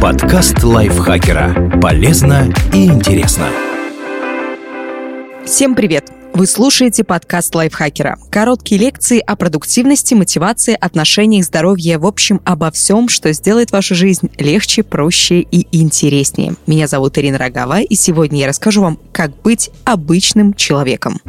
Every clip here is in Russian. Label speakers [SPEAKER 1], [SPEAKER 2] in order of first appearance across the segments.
[SPEAKER 1] Подкаст лайфхакера. Полезно и интересно.
[SPEAKER 2] Всем привет! Вы слушаете подкаст лайфхакера. Короткие лекции о продуктивности, мотивации, отношениях, здоровье, в общем, обо всем, что сделает вашу жизнь легче, проще и интереснее. Меня зовут Ирина Рогава, и сегодня я расскажу вам, как быть обычным человеком.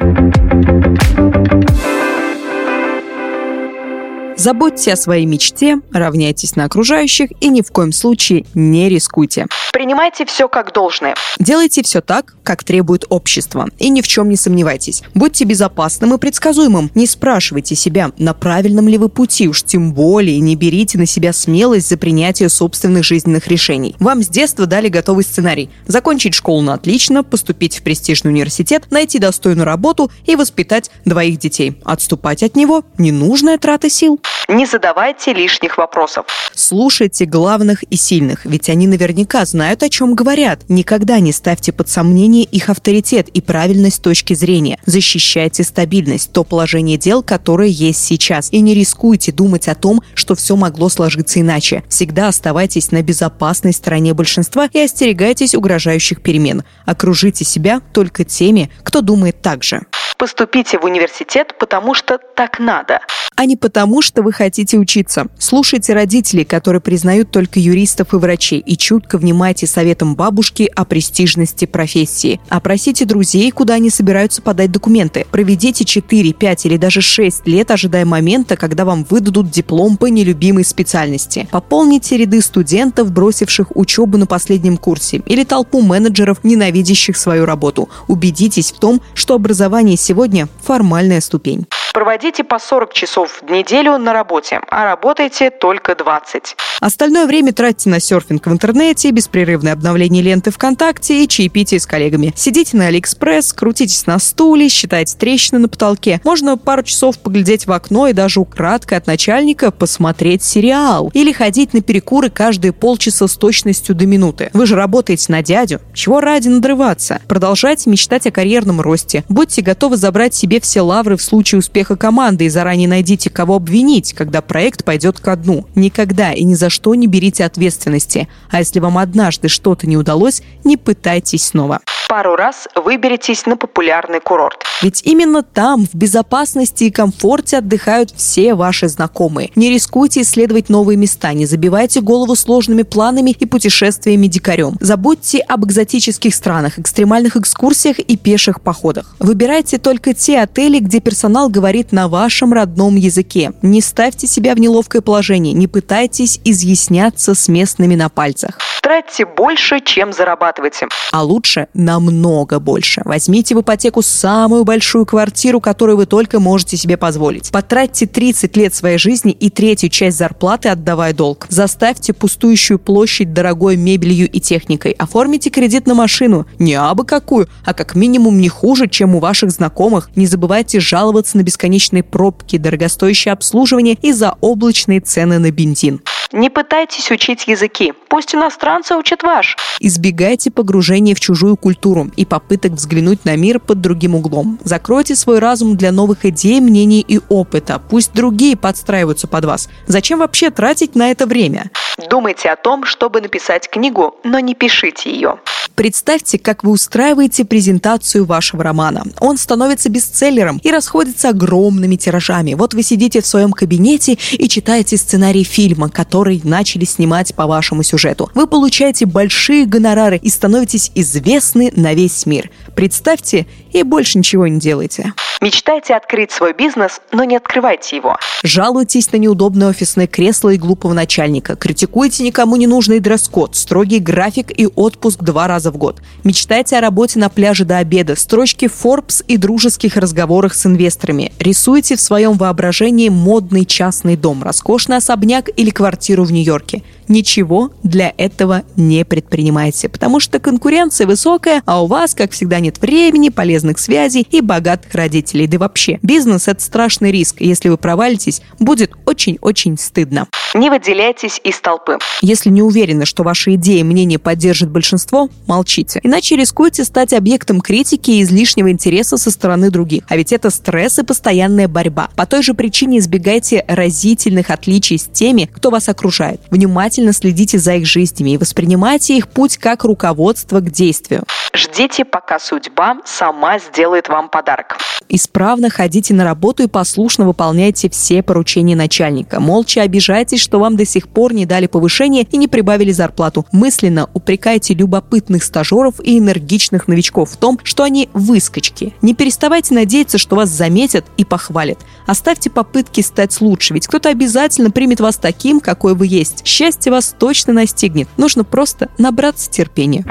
[SPEAKER 2] Заботьте о своей мечте, равняйтесь на окружающих и ни в коем случае не рискуйте.
[SPEAKER 3] Принимайте все как должное.
[SPEAKER 2] Делайте все так, как требует общество. И ни в чем не сомневайтесь. Будьте безопасным и предсказуемым. Не спрашивайте себя, на правильном ли вы пути, уж тем более не берите на себя смелость за принятие собственных жизненных решений. Вам с детства дали готовый сценарий. Закончить школу на отлично, поступить в престижный университет, найти достойную работу и воспитать двоих детей. Отступать от него – ненужная трата сил.
[SPEAKER 3] Не задавайте лишних вопросов.
[SPEAKER 2] Слушайте главных и сильных, ведь они наверняка знают, о чем говорят. Никогда не ставьте под сомнение их авторитет и правильность точки зрения. Защищайте стабильность, то положение дел, которое есть сейчас. И не рискуйте думать о том, что все могло сложиться иначе. Всегда оставайтесь на безопасной стороне большинства и остерегайтесь угрожающих перемен. Окружите себя только теми, кто думает так же.
[SPEAKER 3] Поступите в университет, потому что так надо
[SPEAKER 2] а не потому, что вы хотите учиться. Слушайте родителей, которые признают только юристов и врачей, и чутко внимайте советам бабушки о престижности профессии. Опросите друзей, куда они собираются подать документы. Проведите 4, 5 или даже 6 лет, ожидая момента, когда вам выдадут диплом по нелюбимой специальности. Пополните ряды студентов, бросивших учебу на последнем курсе, или толпу менеджеров, ненавидящих свою работу. Убедитесь в том, что образование сегодня – формальная ступень.
[SPEAKER 3] Проводите по 40 часов в неделю на работе, а работайте только 20.
[SPEAKER 2] Остальное время тратьте на серфинг в интернете, беспрерывное обновление ленты ВКонтакте и чаепитие с коллегами. Сидите на Алиэкспресс, крутитесь на стуле, считайте трещины на потолке. Можно пару часов поглядеть в окно и даже украдкой от начальника посмотреть сериал. Или ходить на перекуры каждые полчаса с точностью до минуты. Вы же работаете на дядю. Чего ради надрываться? Продолжайте мечтать о карьерном росте. Будьте готовы забрать себе все лавры в случае успеха команды и заранее найдите, кого обвинить, когда проект пойдет ко дну. Никогда и ни за что не берите ответственности. А если вам однажды что-то не удалось, не пытайтесь снова
[SPEAKER 3] пару раз выберитесь на популярный курорт.
[SPEAKER 2] Ведь именно там, в безопасности и комфорте отдыхают все ваши знакомые. Не рискуйте исследовать новые места, не забивайте голову сложными планами и путешествиями дикарем. Забудьте об экзотических странах, экстремальных экскурсиях и пеших походах. Выбирайте только те отели, где персонал говорит на вашем родном языке. Не ставьте себя в неловкое положение, не пытайтесь изъясняться с местными на пальцах.
[SPEAKER 3] Тратьте больше, чем зарабатываете.
[SPEAKER 2] А лучше намного больше. Возьмите в ипотеку самую большую квартиру, которую вы только можете себе позволить. Потратьте 30 лет своей жизни и третью часть зарплаты, отдавая долг. Заставьте пустующую площадь дорогой мебелью и техникой. Оформите кредит на машину. Не абы какую, а как минимум не хуже, чем у ваших знакомых. Не забывайте жаловаться на бесконечные пробки, дорогостоящее обслуживание и заоблачные цены на бензин.
[SPEAKER 3] Не пытайтесь учить языки. Пусть иностранцы учат ваш.
[SPEAKER 2] Избегайте погружения в чужую культуру и попыток взглянуть на мир под другим углом. Закройте свой разум для новых идей, мнений и опыта. Пусть другие подстраиваются под вас. Зачем вообще тратить на это время?
[SPEAKER 3] Думайте о том, чтобы написать книгу, но не пишите ее.
[SPEAKER 2] Представьте, как вы устраиваете презентацию вашего романа. Он становится бестселлером и расходится огромными тиражами. Вот вы сидите в своем кабинете и читаете сценарий фильма, который начали снимать по вашему сюжету. Вы получаете большие гонорары и становитесь известны на весь мир. Представьте и больше ничего не делайте.
[SPEAKER 3] Мечтайте открыть свой бизнес, но не открывайте его.
[SPEAKER 2] Жалуйтесь на неудобное офисное кресло и глупого начальника. Критикуйте никому не нужный дресс-код, строгий график и отпуск два раза в год. Мечтайте о работе на пляже до обеда, строчки Forbes и дружеских разговорах с инвесторами. Рисуйте в своем воображении модный частный дом, роскошный особняк или квартиру в Нью-Йорке ничего для этого не предпринимайте, потому что конкуренция высокая, а у вас, как всегда, нет времени, полезных связей и богатых родителей. Да вообще, бизнес – это страшный риск. Если вы провалитесь, будет очень-очень стыдно.
[SPEAKER 3] Не выделяйтесь из толпы.
[SPEAKER 2] Если не уверены, что ваши идеи и мнения поддержит большинство, молчите. Иначе рискуете стать объектом критики и излишнего интереса со стороны других. А ведь это стресс и постоянная борьба. По той же причине избегайте разительных отличий с теми, кто вас окружает. Внимательно следите за их жизнями и воспринимайте их путь как руководство к действию.
[SPEAKER 3] Ждите, пока судьба сама сделает вам подарок.
[SPEAKER 2] Исправно ходите на работу и послушно выполняйте все поручения начальника. Молча обижайтесь, что вам до сих пор не дали повышение и не прибавили зарплату. Мысленно упрекайте любопытных стажеров и энергичных новичков в том, что они выскочки. Не переставайте надеяться, что вас заметят и похвалят. Оставьте попытки стать лучше, ведь кто-то обязательно примет вас таким, какой вы есть. Счастье вас точно настигнет. Нужно просто набраться терпения.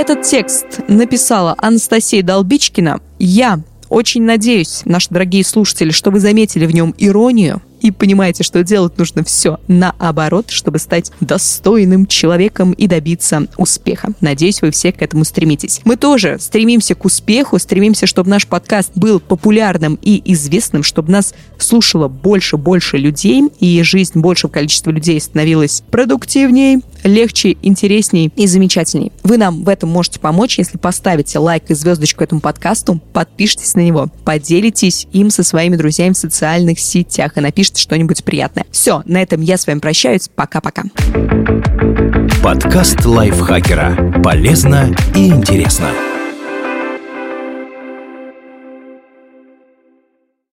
[SPEAKER 2] Этот текст написала Анастасия Долбичкина. Я очень надеюсь, наши дорогие слушатели, что вы заметили в нем иронию, и понимаете, что делать нужно все наоборот, чтобы стать достойным человеком и добиться успеха. Надеюсь, вы все к этому стремитесь. Мы тоже стремимся к успеху, стремимся, чтобы наш подкаст был популярным и известным, чтобы нас слушало больше-больше людей, и жизнь большего количества людей становилась продуктивнее, легче, интересней и замечательней. Вы нам в этом можете помочь, если поставите лайк и звездочку этому подкасту, подпишитесь на него, поделитесь им со своими друзьями в социальных сетях и напишите что-нибудь приятное. Все, на этом я с вами прощаюсь. Пока-пока.
[SPEAKER 1] Подкаст лайфхакера. Полезно и интересно.